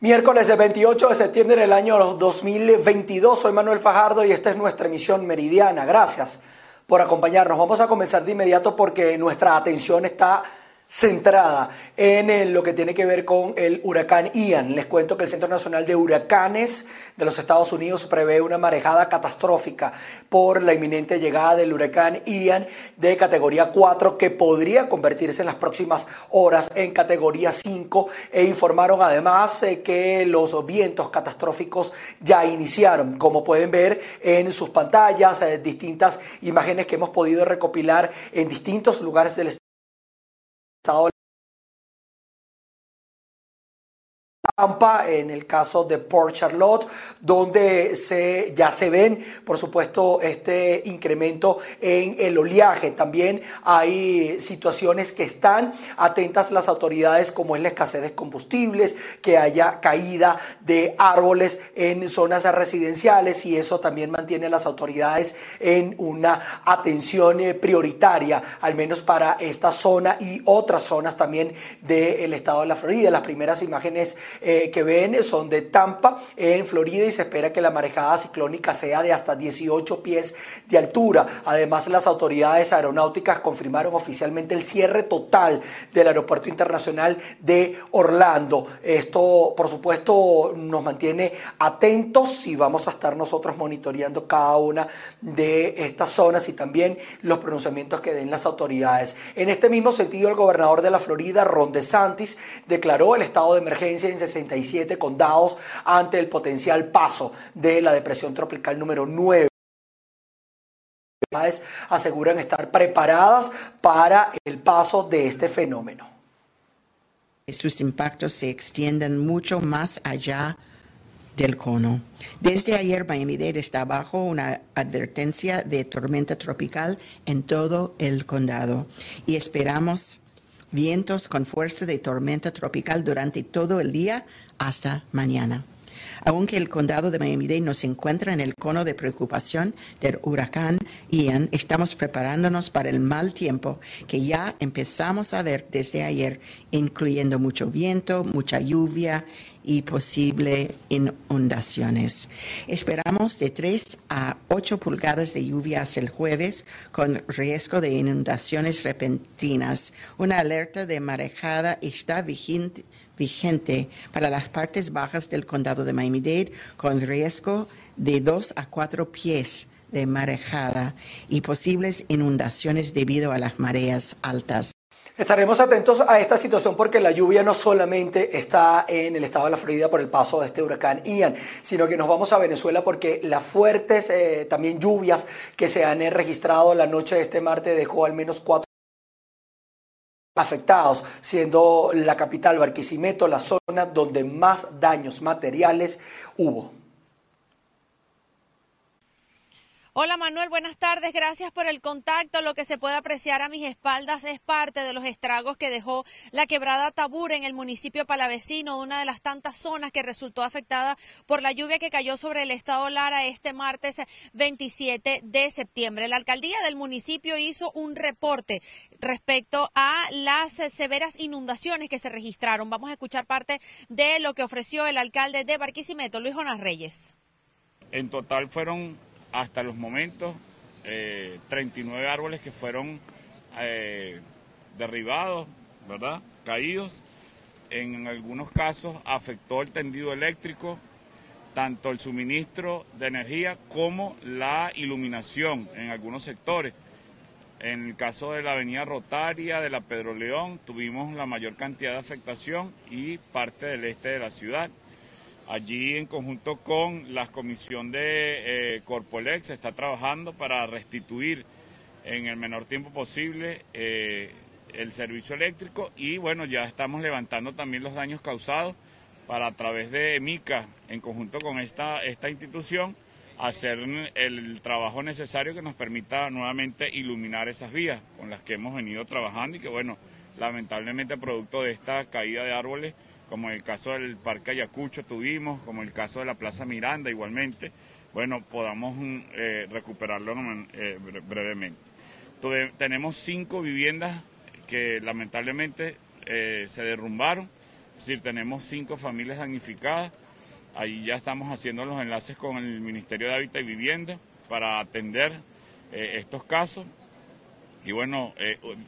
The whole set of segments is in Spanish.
Miércoles 28 de septiembre del año 2022. Soy Manuel Fajardo y esta es nuestra emisión meridiana. Gracias por acompañarnos. Vamos a comenzar de inmediato porque nuestra atención está centrada en lo que tiene que ver con el huracán Ian. Les cuento que el Centro Nacional de Huracanes de los Estados Unidos prevé una marejada catastrófica por la inminente llegada del huracán Ian de categoría 4 que podría convertirse en las próximas horas en categoría 5 e informaron además eh, que los vientos catastróficos ya iniciaron. Como pueden ver en sus pantallas, eh, distintas imágenes que hemos podido recopilar en distintos lugares del estado ciao. En el caso de Port Charlotte, donde se, ya se ven, por supuesto, este incremento en el oleaje. También hay situaciones que están atentas las autoridades, como es la escasez de combustibles, que haya caída de árboles en zonas residenciales y eso también mantiene a las autoridades en una atención eh, prioritaria, al menos para esta zona y otras zonas también del estado de la Florida. Las primeras imágenes eh, que ven son de Tampa, en Florida, y se espera que la marejada ciclónica sea de hasta 18 pies de altura. Además, las autoridades aeronáuticas confirmaron oficialmente el cierre total del Aeropuerto Internacional de Orlando. Esto, por supuesto, nos mantiene atentos y vamos a estar nosotros monitoreando cada una de estas zonas y también los pronunciamientos que den las autoridades. En este mismo sentido, el gobernador de la Florida, Ron DeSantis, declaró el estado de emergencia en 67 condados ante el potencial paso de la depresión tropical número 9 aseguran estar preparadas para el paso de este fenómeno. Sus impactos se extienden mucho más allá del cono. Desde ayer Miami-Dade está bajo una advertencia de tormenta tropical en todo el condado y esperamos vientos con fuerza de tormenta tropical durante todo el día hasta mañana. Aunque el condado de Miami-Dade no se encuentra en el cono de preocupación del huracán Ian, estamos preparándonos para el mal tiempo que ya empezamos a ver desde ayer, incluyendo mucho viento, mucha lluvia y posible inundaciones. Esperamos de 3 a 8 pulgadas de lluvia hasta el jueves con riesgo de inundaciones repentinas. Una alerta de marejada está vigente vigente para las partes bajas del condado de Miami-Dade con riesgo de 2 a 4 pies de marejada y posibles inundaciones debido a las mareas altas. Estaremos atentos a esta situación porque la lluvia no solamente está en el estado de la Florida por el paso de este huracán Ian, sino que nos vamos a Venezuela porque las fuertes eh, también lluvias que se han registrado la noche de este martes dejó al menos cuatro afectados, siendo la capital Barquisimeto la zona donde más daños materiales hubo. Hola Manuel, buenas tardes. Gracias por el contacto. Lo que se puede apreciar a mis espaldas es parte de los estragos que dejó la quebrada Tabura en el municipio palavecino, una de las tantas zonas que resultó afectada por la lluvia que cayó sobre el estado Lara este martes 27 de septiembre. La alcaldía del municipio hizo un reporte respecto a las severas inundaciones que se registraron. Vamos a escuchar parte de lo que ofreció el alcalde de Barquisimeto, Luis Jonas Reyes. En total fueron hasta los momentos 39 eh, árboles que fueron eh, derribados, ¿verdad? Caídos. En algunos casos afectó el tendido eléctrico, tanto el suministro de energía como la iluminación en algunos sectores. En el caso de la avenida Rotaria, de la Pedro León, tuvimos la mayor cantidad de afectación y parte del este de la ciudad. Allí, en conjunto con la comisión de eh, Corpolex, se está trabajando para restituir en el menor tiempo posible eh, el servicio eléctrico y bueno, ya estamos levantando también los daños causados para a través de MICA, en conjunto con esta, esta institución, hacer el trabajo necesario que nos permita nuevamente iluminar esas vías con las que hemos venido trabajando y que bueno, lamentablemente producto de esta caída de árboles, como en el caso del Parque Ayacucho tuvimos, como en el caso de la Plaza Miranda igualmente, bueno, podamos mm, eh, recuperarlo eh, brevemente. tenemos cinco viviendas que lamentablemente eh, se derrumbaron Es decir, tenemos cinco familias damnificadas. Ahí ya estamos haciendo los enlaces con el Ministerio de Hábitat y Vivienda para atender estos casos. Y bueno,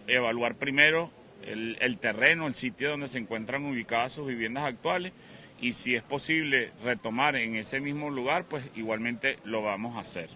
evaluar primero el, el terreno, el sitio donde se encuentran ubicadas sus viviendas actuales y si es posible retomar en ese mismo lugar, pues igualmente lo vamos a hacer.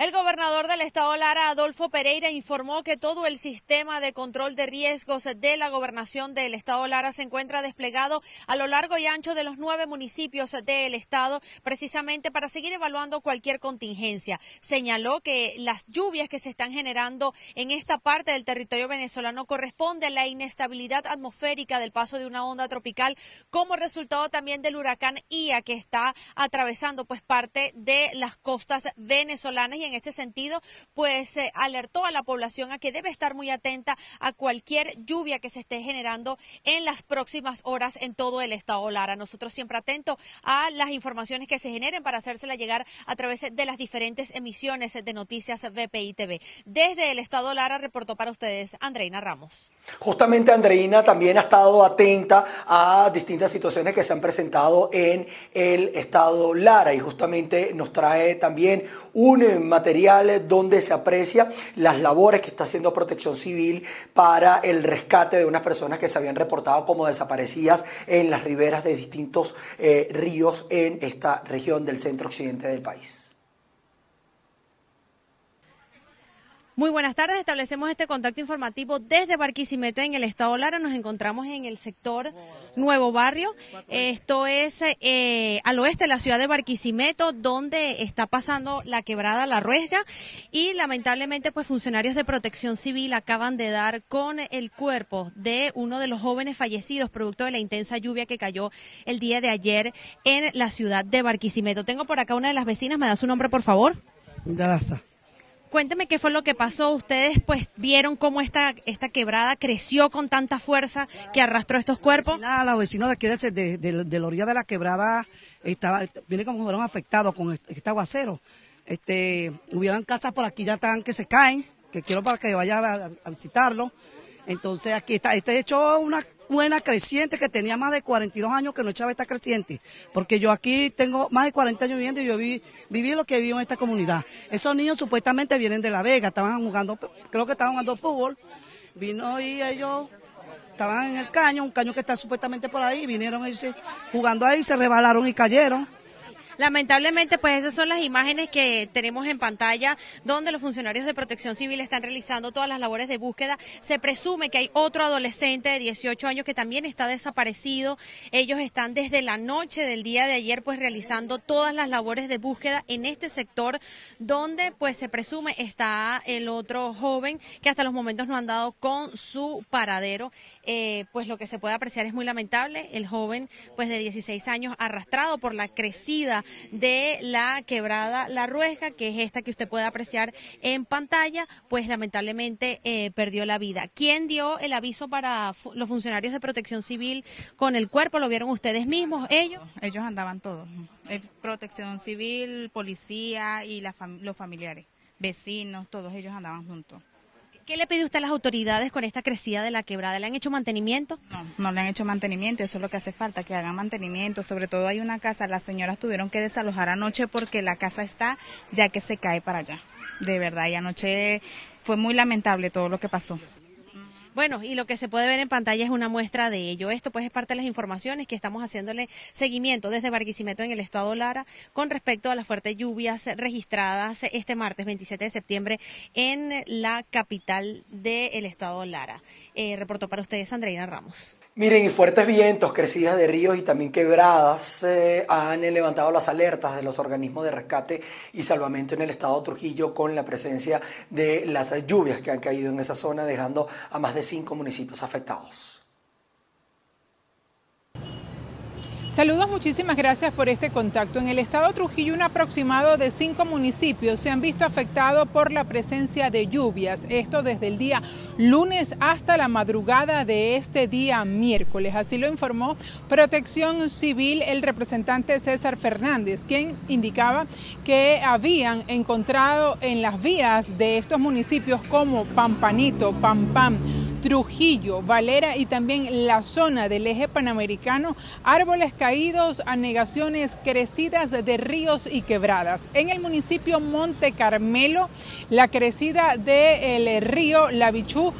El gobernador del estado Lara, Adolfo Pereira, informó que todo el sistema de control de riesgos de la gobernación del estado Lara se encuentra desplegado a lo largo y ancho de los nueve municipios del estado, precisamente para seguir evaluando cualquier contingencia. Señaló que las lluvias que se están generando en esta parte del territorio venezolano corresponde a la inestabilidad atmosférica del paso de una onda tropical como resultado también del huracán Ia que está atravesando pues parte de las costas venezolanas y este sentido, pues alertó a la población a que debe estar muy atenta a cualquier lluvia que se esté generando en las próximas horas en todo el estado Lara. Nosotros siempre atentos a las informaciones que se generen para hacérsela llegar a través de las diferentes emisiones de noticias VPI TV. Desde el estado Lara reportó para ustedes Andreina Ramos. Justamente Andreina también ha estado atenta a distintas situaciones que se han presentado en el estado Lara y justamente nos trae también un materiales donde se aprecia las labores que está haciendo Protección Civil para el rescate de unas personas que se habían reportado como desaparecidas en las riberas de distintos eh, ríos en esta región del centro occidente del país. Muy buenas tardes, establecemos este contacto informativo desde Barquisimeto en el estado Lara. Nos encontramos en el sector Nuevo Barrio. Esto es eh, al oeste de la ciudad de Barquisimeto, donde está pasando la quebrada La Ruesga y lamentablemente pues funcionarios de protección civil acaban de dar con el cuerpo de uno de los jóvenes fallecidos producto de la intensa lluvia que cayó el día de ayer en la ciudad de Barquisimeto. Tengo por acá una de las vecinas, ¿me da su nombre por favor? Gracias. Cuénteme qué fue lo que pasó. Ustedes pues vieron cómo esta, esta quebrada creció con tanta fuerza que arrastró estos cuerpos. Nada, los vecinos de aquí de, de, la orilla de la quebrada estaba, viene como fueron afectados con este, aguacero. Este, hubieran casas por aquí ya están que se caen, que quiero para que vaya a, visitarlo. Entonces aquí está, este hecho una buena creciente que tenía más de 42 años que no echaba esta creciente, porque yo aquí tengo más de 40 años viviendo y yo viví, viví lo que vivo en esta comunidad. Esos niños supuestamente vienen de La Vega, estaban jugando, creo que estaban jugando fútbol, vino y ellos estaban en el caño, un caño que está supuestamente por ahí, vinieron jugando ahí, se rebalaron y cayeron. Lamentablemente, pues esas son las imágenes que tenemos en pantalla donde los funcionarios de protección civil están realizando todas las labores de búsqueda. Se presume que hay otro adolescente de 18 años que también está desaparecido. Ellos están desde la noche del día de ayer pues realizando todas las labores de búsqueda en este sector donde pues se presume está el otro joven que hasta los momentos no han dado con su paradero. Eh, pues lo que se puede apreciar es muy lamentable. El joven pues de 16 años arrastrado por la crecida de la quebrada La Ruesga, que es esta que usted puede apreciar en pantalla, pues lamentablemente eh, perdió la vida. ¿Quién dio el aviso para los funcionarios de protección civil con el cuerpo? ¿Lo vieron ustedes mismos, ellos? Ellos andaban todos. Eh, protección civil, policía y los familiares, vecinos, todos ellos andaban juntos. ¿Qué le pide usted a las autoridades con esta crecida de la quebrada? ¿Le han hecho mantenimiento? No, no le han hecho mantenimiento, eso es lo que hace falta, que hagan mantenimiento. Sobre todo hay una casa, las señoras tuvieron que desalojar anoche porque la casa está ya que se cae para allá. De verdad, y anoche fue muy lamentable todo lo que pasó. Bueno, y lo que se puede ver en pantalla es una muestra de ello. Esto pues es parte de las informaciones que estamos haciéndole seguimiento desde Barquisimeto en el estado Lara con respecto a las fuertes lluvias registradas este martes 27 de septiembre en la capital del estado Lara. Eh, reportó para ustedes Andreina Ramos. Miren, y fuertes vientos, crecidas de ríos y también quebradas eh, han levantado las alertas de los organismos de rescate y salvamento en el estado de Trujillo con la presencia de las lluvias que han caído en esa zona, dejando a más de cinco municipios afectados. Saludos, muchísimas gracias por este contacto. En el estado de Trujillo, un aproximado de cinco municipios se han visto afectados por la presencia de lluvias. Esto desde el día lunes hasta la madrugada de este día miércoles. Así lo informó Protección Civil el representante César Fernández, quien indicaba que habían encontrado en las vías de estos municipios como Pampanito, Pampam, Trujillo, Valera y también la zona del eje panamericano, árboles caídos, anegaciones crecidas de ríos y quebradas. En el municipio Monte Carmelo, la crecida del río Labichú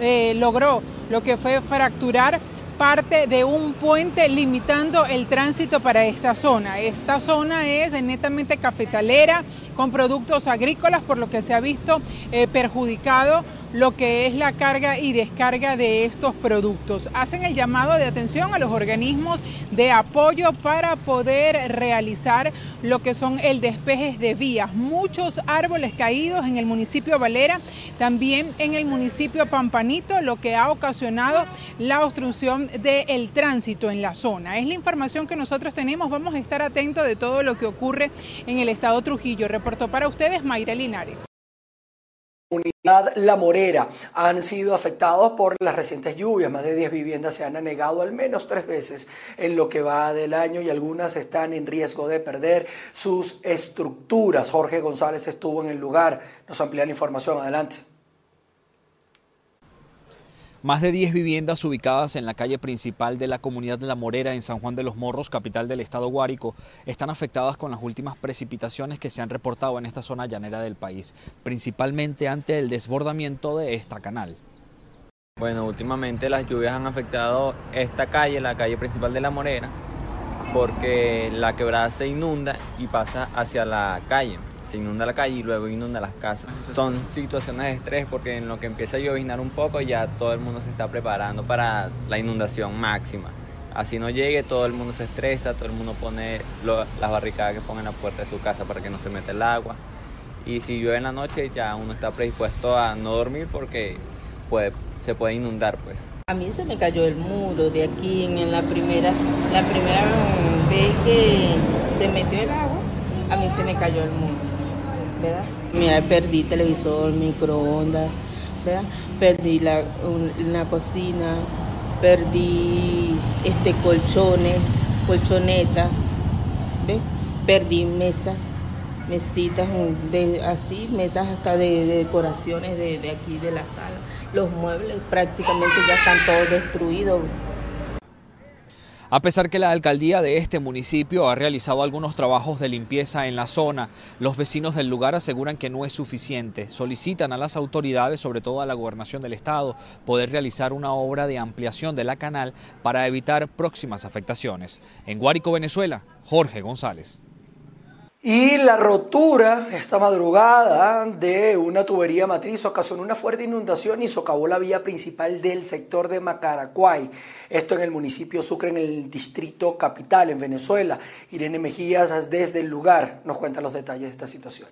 eh, logró lo que fue fracturar parte de un puente limitando el tránsito para esta zona. Esta zona es netamente cafetalera con productos agrícolas, por lo que se ha visto eh, perjudicado lo que es la carga y descarga de estos productos. Hacen el llamado de atención a los organismos de apoyo para poder realizar lo que son el despeje de vías. Muchos árboles caídos en el municipio Valera, también en el municipio Pampanito, lo que ha ocasionado la obstrucción del tránsito en la zona. Es la información que nosotros tenemos. Vamos a estar atentos de todo lo que ocurre en el estado Trujillo. Reportó para ustedes Mayra Linares comunidad La Morera han sido afectados por las recientes lluvias. Más de 10 viviendas se han anegado al menos tres veces en lo que va del año y algunas están en riesgo de perder sus estructuras. Jorge González estuvo en el lugar. Nos amplía la información. Adelante. Más de 10 viviendas ubicadas en la calle principal de la comunidad de La Morera en San Juan de los Morros, capital del estado Guárico, están afectadas con las últimas precipitaciones que se han reportado en esta zona llanera del país, principalmente ante el desbordamiento de esta canal. Bueno, últimamente las lluvias han afectado esta calle, la calle principal de La Morera, porque la quebrada se inunda y pasa hacia la calle se inunda la calle y luego inunda las casas. Son situaciones de estrés porque en lo que empieza a lloviznar un poco ya todo el mundo se está preparando para la inundación máxima. Así no llegue, todo el mundo se estresa, todo el mundo pone las barricadas que pongan en la puerta de su casa para que no se meta el agua. Y si llueve en la noche ya uno está predispuesto a no dormir porque puede, se puede inundar pues. A mí se me cayó el muro de aquí en la primera, la primera vez que se metió el agua, a mí se me cayó el muro. Mira, perdí televisor, microondas, Perdí la, una cocina, perdí este colchones, colchonetas, Perdí mesas, mesitas de, así, mesas hasta de, decoraciones de, de aquí de la sala. Los muebles prácticamente ya están todos destruidos. A pesar que la alcaldía de este municipio ha realizado algunos trabajos de limpieza en la zona, los vecinos del lugar aseguran que no es suficiente. Solicitan a las autoridades, sobre todo a la gobernación del estado, poder realizar una obra de ampliación de la canal para evitar próximas afectaciones. En Guárico, Venezuela, Jorge González. Y la rotura esta madrugada de una tubería matriz ocasionó una fuerte inundación y socavó la vía principal del sector de Macaracuay. Esto en el municipio Sucre, en el distrito capital, en Venezuela. Irene Mejías desde el lugar nos cuenta los detalles de esta situación.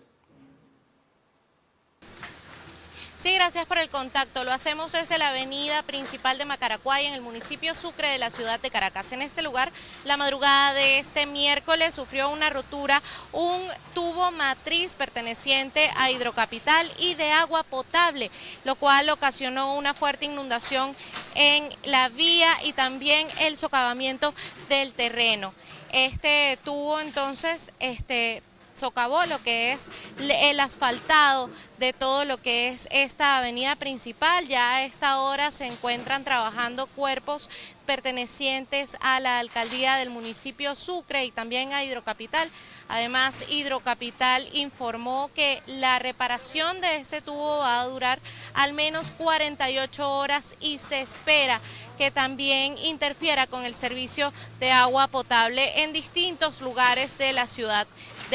Sí, gracias por el contacto. Lo hacemos desde la avenida principal de Macaracuay, en el municipio Sucre de la ciudad de Caracas. En este lugar, la madrugada de este miércoles sufrió una rotura un tubo matriz perteneciente a Hidrocapital y de agua potable, lo cual ocasionó una fuerte inundación en la vía y también el socavamiento del terreno. Este tubo entonces este socavó lo que es el asfaltado de todo lo que es esta avenida principal. Ya a esta hora se encuentran trabajando cuerpos pertenecientes a la alcaldía del municipio Sucre y también a Hidrocapital. Además, Hidrocapital informó que la reparación de este tubo va a durar al menos 48 horas y se espera que también interfiera con el servicio de agua potable en distintos lugares de la ciudad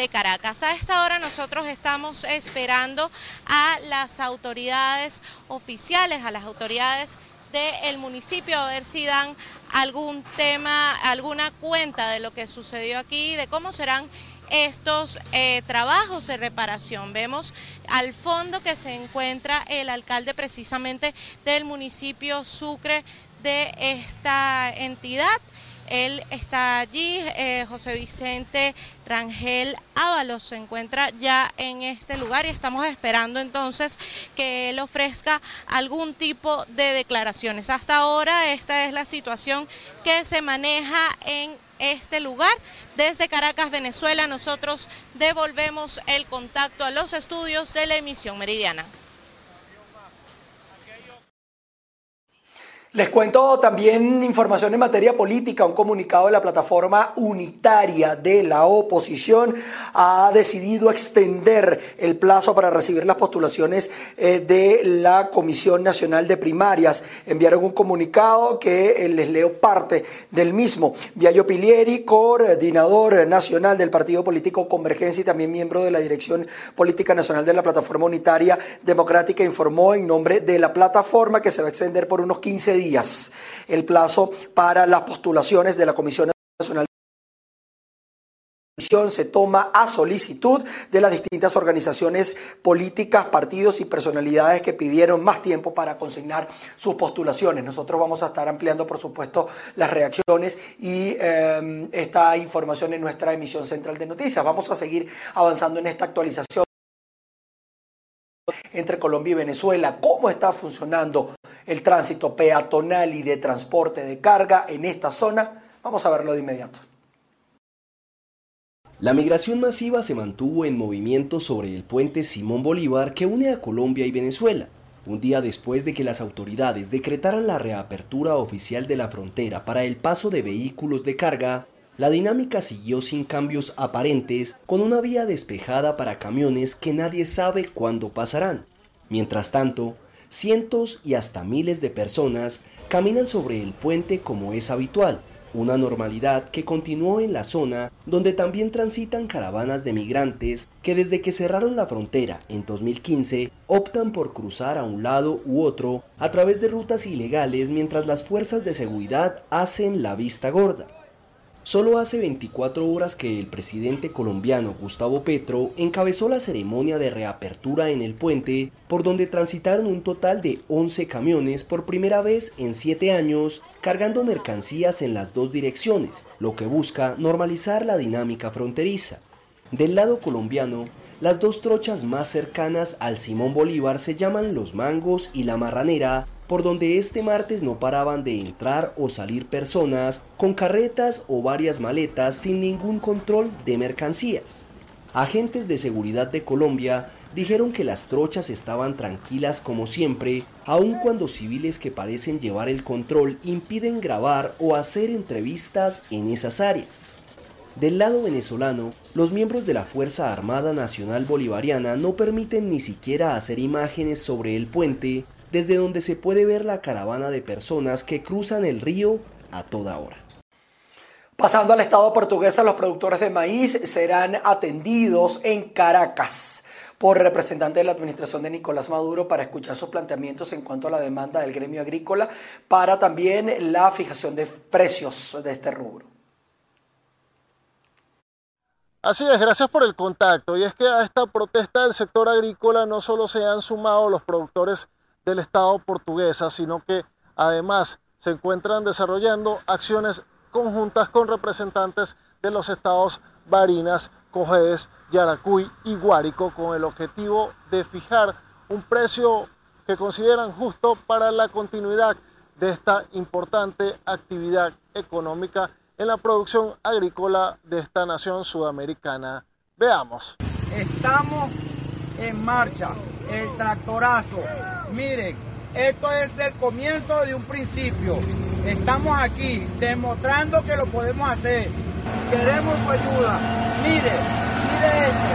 Caracas. A esta hora nosotros estamos esperando a las autoridades oficiales, a las autoridades del municipio a ver si dan algún tema, alguna cuenta de lo que sucedió aquí, de cómo serán estos eh, trabajos de reparación. Vemos al fondo que se encuentra el alcalde precisamente del municipio Sucre de esta entidad. Él está allí, eh, José Vicente Rangel Ábalos se encuentra ya en este lugar y estamos esperando entonces que él ofrezca algún tipo de declaraciones. Hasta ahora esta es la situación que se maneja en este lugar. Desde Caracas, Venezuela, nosotros devolvemos el contacto a los estudios de la emisión meridiana. Les cuento también información en materia política. Un comunicado de la plataforma unitaria de la oposición ha decidido extender el plazo para recibir las postulaciones eh, de la Comisión Nacional de Primarias. Enviaron un comunicado que eh, les leo parte del mismo. Viallo Pilieri, coordinador nacional del Partido Político Convergencia y también miembro de la Dirección Política Nacional de la Plataforma Unitaria Democrática, informó en nombre de la plataforma que se va a extender por unos 15 días el plazo para las postulaciones de la Comisión Nacional se toma a solicitud de las distintas organizaciones políticas, partidos y personalidades que pidieron más tiempo para consignar sus postulaciones. Nosotros vamos a estar ampliando, por supuesto, las reacciones y eh, esta información en nuestra emisión central de noticias. Vamos a seguir avanzando en esta actualización entre Colombia y Venezuela, cómo está funcionando el tránsito peatonal y de transporte de carga en esta zona. Vamos a verlo de inmediato. La migración masiva se mantuvo en movimiento sobre el puente Simón Bolívar que une a Colombia y Venezuela, un día después de que las autoridades decretaran la reapertura oficial de la frontera para el paso de vehículos de carga la dinámica siguió sin cambios aparentes, con una vía despejada para camiones que nadie sabe cuándo pasarán. Mientras tanto, cientos y hasta miles de personas caminan sobre el puente como es habitual, una normalidad que continuó en la zona donde también transitan caravanas de migrantes que desde que cerraron la frontera en 2015 optan por cruzar a un lado u otro a través de rutas ilegales mientras las fuerzas de seguridad hacen la vista gorda. Solo hace 24 horas que el presidente colombiano Gustavo Petro encabezó la ceremonia de reapertura en el puente, por donde transitaron un total de 11 camiones por primera vez en 7 años, cargando mercancías en las dos direcciones, lo que busca normalizar la dinámica fronteriza. Del lado colombiano, las dos trochas más cercanas al Simón Bolívar se llaman Los Mangos y La Marranera, por donde este martes no paraban de entrar o salir personas con carretas o varias maletas sin ningún control de mercancías. Agentes de seguridad de Colombia dijeron que las trochas estaban tranquilas como siempre, aun cuando civiles que parecen llevar el control impiden grabar o hacer entrevistas en esas áreas. Del lado venezolano, los miembros de la Fuerza Armada Nacional Bolivariana no permiten ni siquiera hacer imágenes sobre el puente desde donde se puede ver la caravana de personas que cruzan el río a toda hora. Pasando al Estado portugués, los productores de maíz serán atendidos en Caracas por representante de la administración de Nicolás Maduro para escuchar sus planteamientos en cuanto a la demanda del gremio agrícola para también la fijación de precios de este rubro. Así es, gracias por el contacto. Y es que a esta protesta del sector agrícola no solo se han sumado los productores del Estado portuguesa, sino que además se encuentran desarrollando acciones conjuntas con representantes de los estados Barinas, Cojedes, Yaracuy y Guárico con el objetivo de fijar un precio que consideran justo para la continuidad de esta importante actividad económica en la producción agrícola de esta nación sudamericana. Veamos. Estamos en marcha, el tractorazo. Miren, esto es el comienzo de un principio. Estamos aquí demostrando que lo podemos hacer. Queremos su ayuda. Mire, mire esto.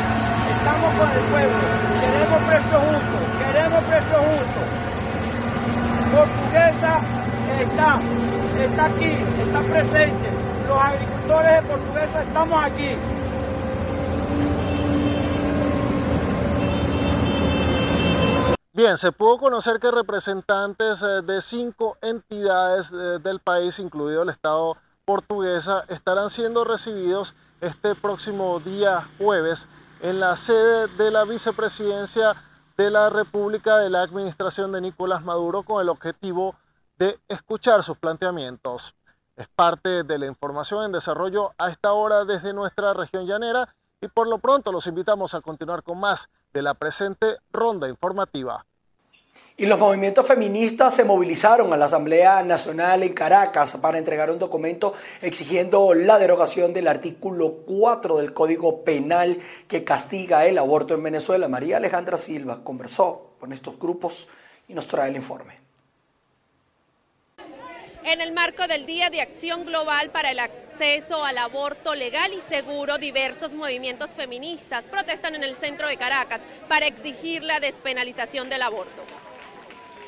Estamos con el pueblo. Queremos precio justo. Queremos precio justo. Portuguesa está, está aquí, está presente. Los agricultores de Portuguesa estamos aquí. Bien, se pudo conocer que representantes eh, de cinco entidades eh, del país, incluido el Estado portuguesa, estarán siendo recibidos este próximo día jueves en la sede de la vicepresidencia de la República de la Administración de Nicolás Maduro con el objetivo de escuchar sus planteamientos. Es parte de la información en desarrollo a esta hora desde nuestra región llanera y por lo pronto los invitamos a continuar con más de la presente ronda informativa. Y los movimientos feministas se movilizaron a la Asamblea Nacional en Caracas para entregar un documento exigiendo la derogación del artículo 4 del Código Penal que castiga el aborto en Venezuela. María Alejandra Silva conversó con estos grupos y nos trae el informe. En el marco del Día de Acción Global para el Acceso al Aborto Legal y Seguro, diversos movimientos feministas protestan en el centro de Caracas para exigir la despenalización del aborto.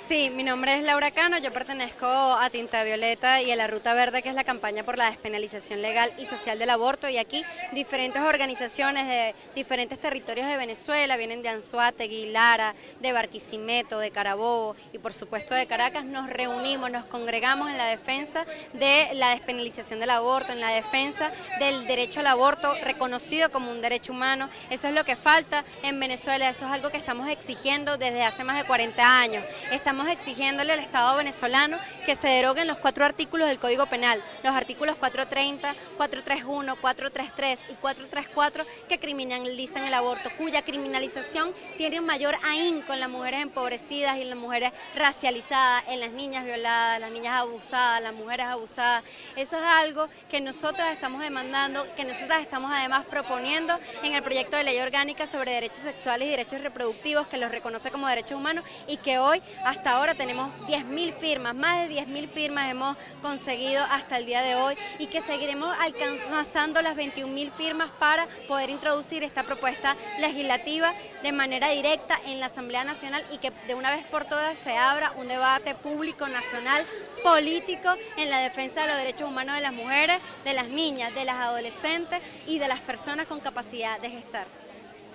Sí, mi nombre es Laura Cano, yo pertenezco a Tinta Violeta y a la Ruta Verde, que es la campaña por la despenalización legal y social del aborto. Y aquí diferentes organizaciones de diferentes territorios de Venezuela, vienen de Anzuategui, Lara, de Barquisimeto, de Carabobo y por supuesto de Caracas, nos reunimos, nos congregamos en la defensa de la despenalización del aborto, en la defensa del derecho al aborto reconocido como un derecho humano. Eso es lo que falta en Venezuela, eso es algo que estamos exigiendo desde hace más de 40 años. Estamos estamos exigiéndole al Estado venezolano que se deroguen los cuatro artículos del Código Penal, los artículos 430, 431, 433 y 434 que criminalizan el aborto, cuya criminalización tiene un mayor ahínco en las mujeres empobrecidas y en las mujeres racializadas, en las niñas violadas, las niñas abusadas, las mujeres abusadas. Eso es algo que nosotras estamos demandando, que nosotras estamos además proponiendo en el proyecto de ley orgánica sobre derechos sexuales y derechos reproductivos que los reconoce como derechos humanos y que hoy hasta ahora tenemos 10.000 firmas, más de 10.000 firmas hemos conseguido hasta el día de hoy y que seguiremos alcanzando las 21.000 firmas para poder introducir esta propuesta legislativa de manera directa en la Asamblea Nacional y que de una vez por todas se abra un debate público nacional político en la defensa de los derechos humanos de las mujeres, de las niñas, de las adolescentes y de las personas con capacidad de gestar.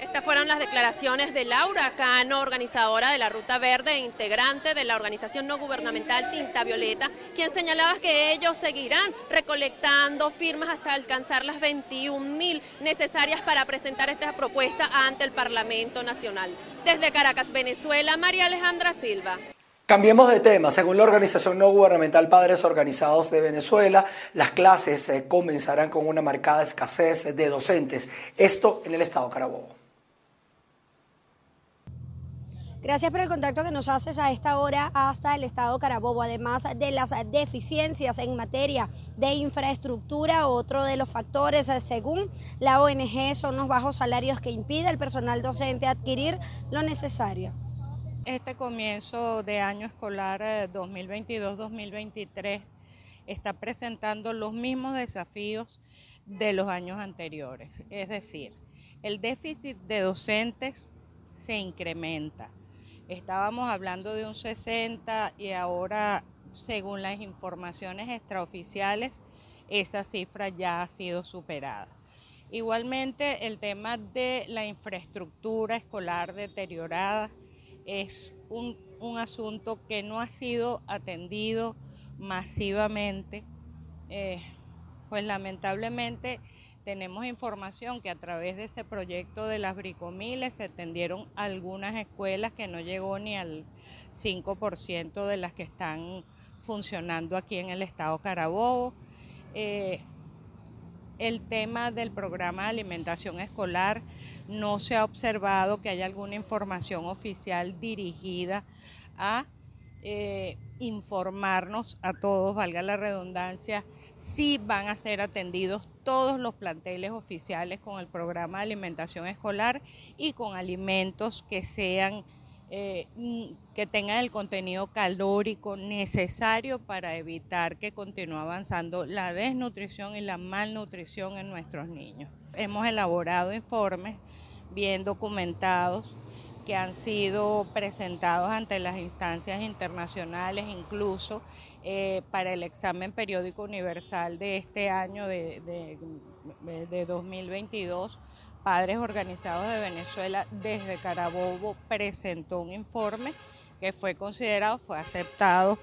Estas fueron las declaraciones de Laura Cano, organizadora de la Ruta Verde e integrante de la organización no gubernamental Tinta Violeta, quien señalaba que ellos seguirán recolectando firmas hasta alcanzar las 21 mil necesarias para presentar esta propuesta ante el Parlamento Nacional. Desde Caracas, Venezuela, María Alejandra Silva. Cambiemos de tema. Según la organización no gubernamental Padres Organizados de Venezuela, las clases eh, comenzarán con una marcada escasez de docentes. Esto en el estado Carabobo. Gracias por el contacto que nos haces a esta hora hasta el estado Carabobo. Además de las deficiencias en materia de infraestructura, otro de los factores, según la ONG, son los bajos salarios que impide al personal docente adquirir lo necesario. Este comienzo de año escolar 2022-2023 eh, está presentando los mismos desafíos de los años anteriores. Es decir, el déficit de docentes se incrementa Estábamos hablando de un 60 y ahora, según las informaciones extraoficiales, esa cifra ya ha sido superada. Igualmente, el tema de la infraestructura escolar deteriorada es un, asunto que no ha sido atendido masivamente. Eh, pues lamentablemente tenemos información que a través de ese proyecto de las bricomiles se atendieron algunas escuelas que no llegó ni al 5% de las que están funcionando aquí en el estado Carabobo. Eh, el tema del programa de alimentación escolar no se ha observado que haya alguna información oficial dirigida a eh, informarnos a todos, valga la redundancia, si van a ser atendidos todos los planteles oficiales con el programa de alimentación escolar y con alimentos que sean eh, mm, que tengan el contenido calórico necesario para evitar que continúe avanzando la desnutrición y la malnutrición en nuestros niños. Hemos elaborado informes bien documentados que han sido presentados ante las instancias internacionales, incluso eh, para el examen periódico universal de este año de, de 2022. Padres Organizados de Venezuela desde Carabobo presentó un informe que fue considerado, fue aceptado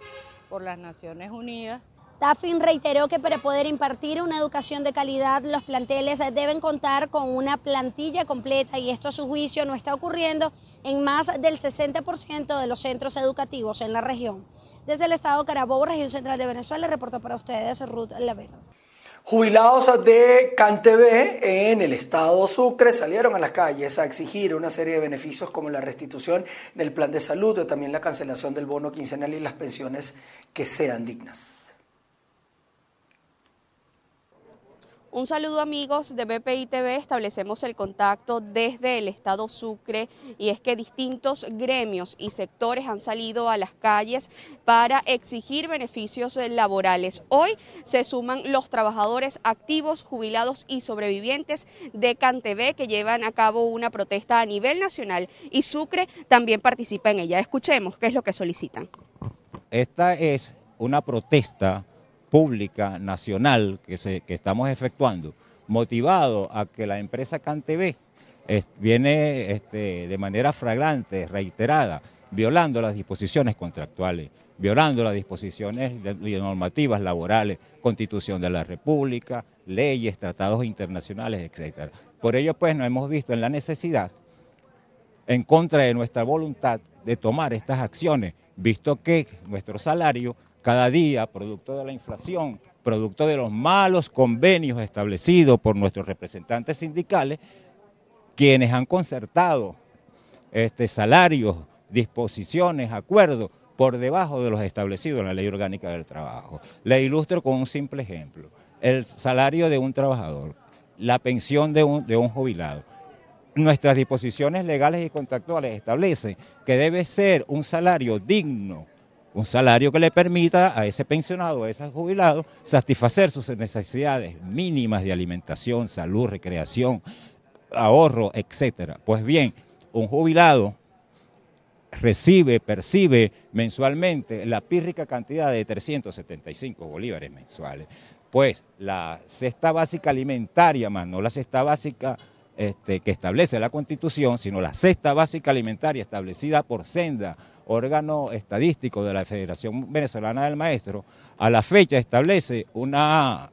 por las Naciones Unidas Tafin reiteró que para poder impartir una educación de calidad, los planteles deben contar con una plantilla completa y esto a su juicio no está ocurriendo en más del 60% de los centros educativos en la región. Desde el estado Carabobo, región central de Venezuela, reportó para ustedes Ruth Laverde. Jubilados de Cantebé en el estado Sucre salieron a las calles a exigir una serie de beneficios como la restitución del plan de salud, también la cancelación del bono quincenal y las pensiones que sean dignas. Un saludo amigos de BPI TV, establecemos el contacto desde el estado Sucre y es que distintos gremios y sectores han salido a las calles para exigir beneficios laborales. Hoy se suman los trabajadores activos, jubilados y sobrevivientes de CanTV que llevan a cabo una protesta a nivel nacional y Sucre también participa en ella. Escuchemos qué es lo que solicitan. Esta es una protesta pública nacional que, se, que estamos efectuando, motivado a que la empresa CanTV viene este, de manera flagrante, reiterada, violando las disposiciones contractuales, violando las disposiciones normativas laborales, constitución de la República, leyes, tratados internacionales, etc. Por ello, pues, nos hemos visto en la necesidad, en contra de nuestra voluntad, de tomar estas acciones, visto que nuestro salario cada día, producto de la inflación, producto de los malos convenios establecidos por nuestros representantes sindicales, quienes han concertado este, salarios, disposiciones, acuerdos por debajo de los establecidos en la Ley Orgánica del Trabajo. Le ilustro con un simple ejemplo. El salario de un trabajador, la pensión de un, de un jubilado. Nuestras disposiciones legales y contractuales establecen que debe ser un salario digno, un salario que le permita a ese pensionado, a ese jubilado, satisfacer sus necesidades mínimas de alimentación, salud, recreación, ahorro, etcétera. Pues bien, un jubilado recibe, percibe mensualmente la pírrica cantidad de 375 bolívares mensuales. Pues la cesta básica alimentaria, más no la cesta básica este, que establece la Constitución, sino la cesta básica alimentaria establecida por Senda órgano estadístico de la Federación Venezolana del Maestro, a la fecha establece una,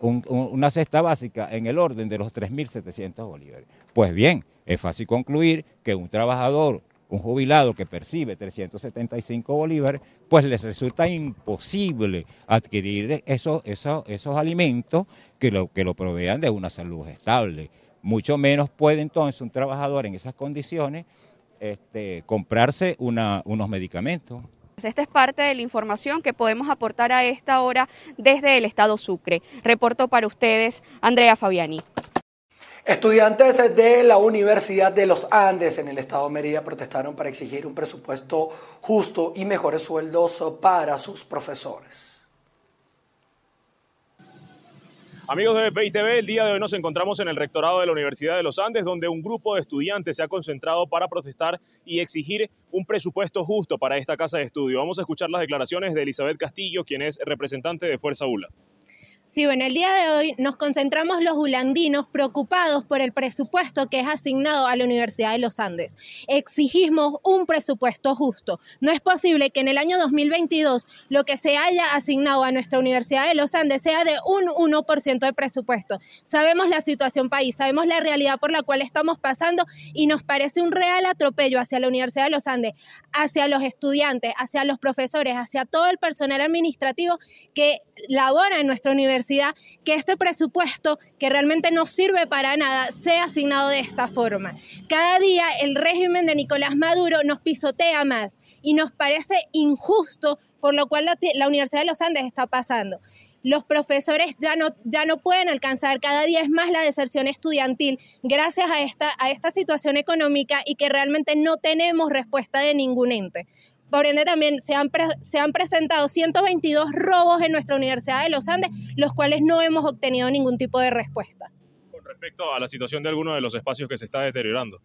una cesta básica en el orden de los 3.700 bolívares. Pues bien, es fácil concluir que un trabajador, un jubilado que percibe 375 bolívares, pues les resulta imposible adquirir esos, esos, esos alimentos que lo, que lo provean de una salud estable. Mucho menos puede entonces un trabajador en esas condiciones este, comprarse unos medicamentos. Esta es parte de la información que podemos aportar a esta hora desde el Estado Sucre. Reporto para ustedes, Andrea Fabiani. Estudiantes de la Universidad de los Andes en el estado de Mérida protestaron para exigir un presupuesto justo y mejores sueldos para sus profesores. Amigos de BPI el día de hoy nos encontramos en el rectorado de la Universidad de los Andes, donde un grupo de estudiantes se ha concentrado para protestar y exigir un presupuesto justo para esta casa de estudio. Vamos a escuchar las declaraciones de Elizabeth Castillo, quien es representante de Fuerza ULA. Sí, bueno, el día de hoy nos concentramos los ulandinos preocupados por el presupuesto que es asignado a la Universidad de los Andes. Exigimos un presupuesto justo. No es posible que en el año 2022 lo que se haya asignado a nuestra Universidad de los Andes sea de un 1% de presupuesto. Sabemos la situación país, sabemos la realidad por la cual estamos pasando y nos parece un real atropello hacia la Universidad de los Andes, hacia los estudiantes, hacia los profesores, hacia todo el personal administrativo que labora en nuestra universidad que este presupuesto, que realmente no sirve para nada, sea asignado de esta forma. Cada día el régimen de Nicolás Maduro nos pisotea más y nos parece injusto, por lo cual la, Universidad de los Andes está pasando los profesores ya no, ya no pueden alcanzar, cada día es más la deserción estudiantil gracias a esta, a esta situación económica y que realmente no tenemos respuesta de ningún ente. Por ende, también se han, se han presentado 122 robos en nuestra Universidad de los Andes, los cuales no hemos obtenido ningún tipo de respuesta. Con respecto a la situación de algunos de los espacios que se está deteriorando.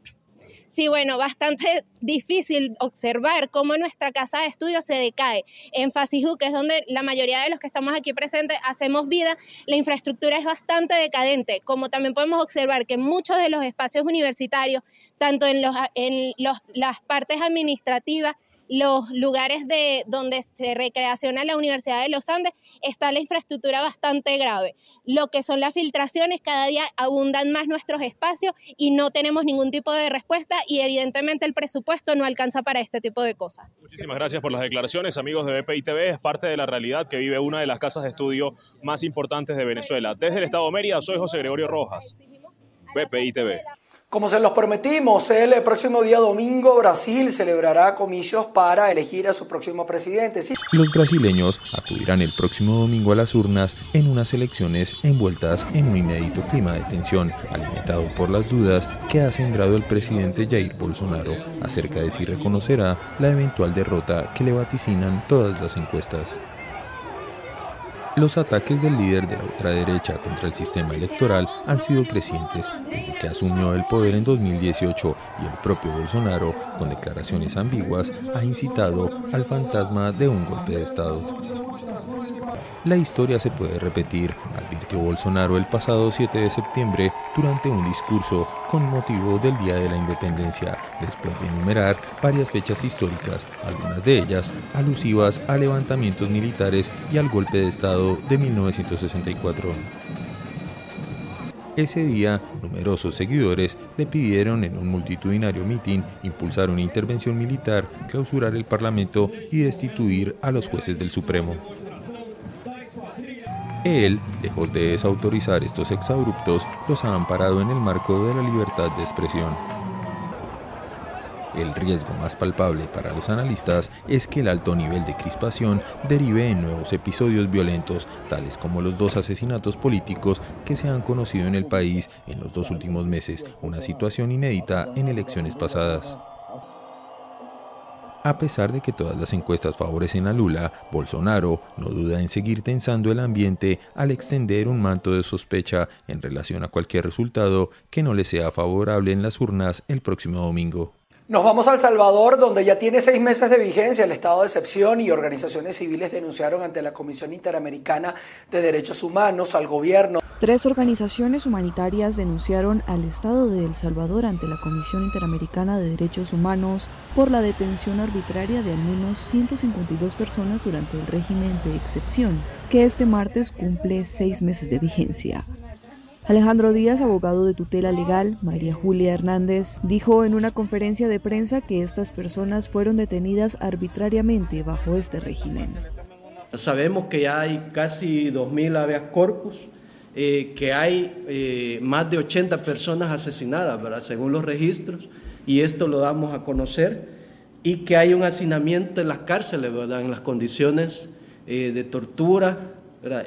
Sí, bueno, bastante difícil observar cómo nuestra casa de estudio se decae. En Fasijú, que es donde la mayoría de los que estamos aquí presentes hacemos vida, la infraestructura es bastante decadente, como también podemos observar que muchos de los espacios universitarios, tanto en, los, en los, las partes administrativas, los lugares de donde se recreaciona la Universidad de los Andes está la infraestructura bastante grave. Lo que son las filtraciones, cada día abundan más nuestros espacios y no tenemos ningún tipo de respuesta y evidentemente el presupuesto no alcanza para este tipo de cosas. Muchísimas gracias por las declaraciones, amigos de BPI TV. Es parte de la realidad que vive una de las casas de estudio más importantes de Venezuela. Desde el Estado de Mérida, soy José Gregorio Rojas, BPI TV. Como se los prometimos, el próximo día domingo Brasil celebrará comicios para elegir a su próximo presidente. Los brasileños acudirán el próximo domingo a las urnas en unas elecciones envueltas en un inédito clima de tensión, alimentado por las dudas que ha sembrado el presidente Jair Bolsonaro acerca de si reconocerá la eventual derrota que le vaticinan todas las encuestas. Los ataques del líder de la ultraderecha contra el sistema electoral han sido crecientes desde que asumió el poder en 2018 y el propio Bolsonaro, con declaraciones ambiguas, ha incitado al fantasma de un golpe de Estado. La historia se puede repetir, advirtió Bolsonaro el pasado 7 de septiembre durante un discurso con motivo del Día de la Independencia, después de enumerar varias fechas históricas, algunas de ellas alusivas a levantamientos militares y al golpe de Estado de 1964. Ese día, numerosos seguidores le pidieron en un multitudinario mitin impulsar una intervención militar, clausurar el Parlamento y destituir a los jueces del Supremo. Él, lejos de desautorizar estos exabruptos, los ha amparado en el marco de la libertad de expresión. El riesgo más palpable para los analistas es que el alto nivel de crispación derive en nuevos episodios violentos, tales como los dos asesinatos políticos que se han conocido en el país en los dos últimos meses, una situación inédita en elecciones pasadas. A pesar de que todas las encuestas favorecen a Lula, Bolsonaro no duda en seguir tensando el ambiente al extender un manto de sospecha en relación a cualquier resultado que no le sea favorable en las urnas el próximo domingo. Nos vamos a El Salvador, donde ya tiene seis meses de vigencia el estado de excepción y organizaciones civiles denunciaron ante la Comisión Interamericana de Derechos Humanos al gobierno. Tres organizaciones humanitarias denunciaron al Estado de El Salvador ante la Comisión Interamericana de Derechos Humanos por la detención arbitraria de al menos 152 personas durante el régimen de excepción, que este martes cumple seis meses de vigencia. Alejandro Díaz, abogado de tutela legal, María Julia Hernández, dijo en una conferencia de prensa que estas personas fueron detenidas arbitrariamente bajo este régimen. Sabemos que ya hay casi 2.000 habeas corpus, eh, que hay eh, más de 80 personas asesinadas, según los registros, y esto lo damos a conocer, y que hay un hacinamiento en las cárceles, ¿verdad? en las condiciones eh, de tortura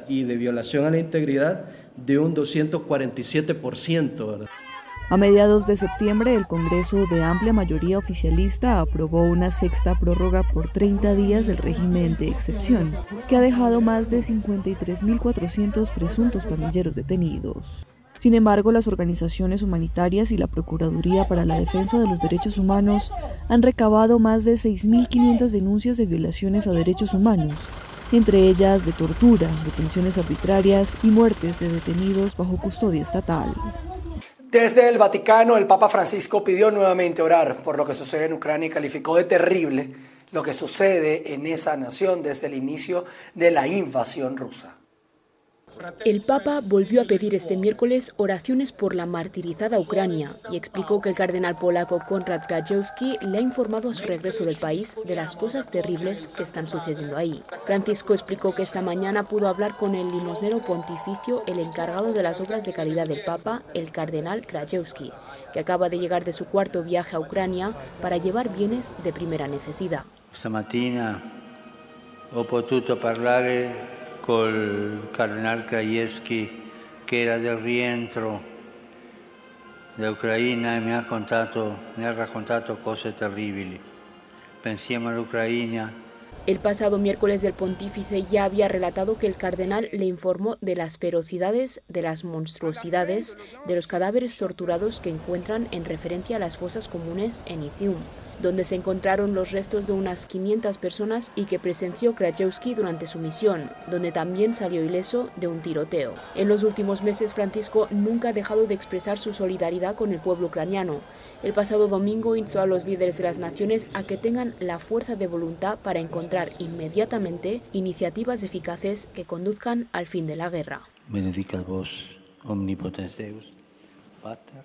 y de violación a la integridad de un 247%. A mediados de septiembre, el Congreso de amplia mayoría oficialista aprobó una sexta prórroga por 30 días del régimen de excepción, que ha dejado más de 53.400 presuntos pandilleros detenidos. Sin embargo, las organizaciones humanitarias y la Procuraduría para la Defensa de los Derechos Humanos han recabado más de 6.500 denuncias de violaciones a derechos humanos, entre ellas de tortura, detenciones arbitrarias y muertes de detenidos bajo custodia estatal. Desde el Vaticano, el Papa Francisco pidió nuevamente orar por lo que sucede en Ucrania y calificó de terrible lo que sucede en esa nación desde el inicio de la invasión rusa. El Papa volvió a pedir este miércoles oraciones por la martirizada Ucrania y explicó que el cardenal polaco Konrad Krajewski le ha informado a su regreso del país de las cosas terribles que están sucediendo ahí. Francisco explicó que esta mañana pudo hablar con el limosnero pontificio, el encargado de las obras de caridad del Papa, el cardenal Krajewski, que acaba de llegar de su cuarto viaje a Ucrania para llevar bienes de primera necesidad. Esta mañana he podido col cardenal Krajewski che era del rientro da Ucraina e mi ha, contato, mi ha raccontato cose terribili. Pensiamo all'Ucraina. El pasado miércoles el pontífice ya había relatado que el cardenal le informó de las ferocidades, de las monstruosidades, de los cadáveres torturados que encuentran en referencia a las fosas comunes en Izium donde se encontraron los restos de unas 500 personas y que presenció Krajewski durante su misión, donde también salió ileso de un tiroteo. En los últimos meses, Francisco nunca ha dejado de expresar su solidaridad con el pueblo ucraniano. El pasado domingo instó a los líderes de las naciones a que tengan la fuerza de voluntad para encontrar inmediatamente iniciativas eficaces que conduzcan al fin de la guerra. Benedicat vos, omnipotens Deus, Pater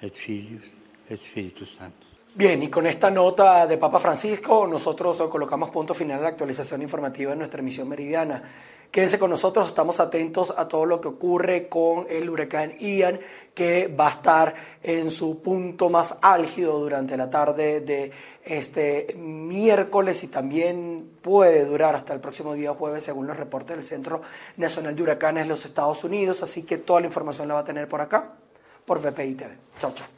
et Filius et Spiritus Sanctus. Bien, y con esta nota de Papa Francisco, nosotros colocamos punto final a la actualización informativa en nuestra emisión meridiana. Quédense con nosotros, estamos atentos a todo lo que ocurre con el huracán Ian, que va a estar en su punto más álgido durante la tarde de este miércoles y también puede durar hasta el próximo día jueves, según los reportes del Centro Nacional de Huracanes de los Estados Unidos. Así que toda la información la va a tener por acá, por VPI TV. Chao, chao.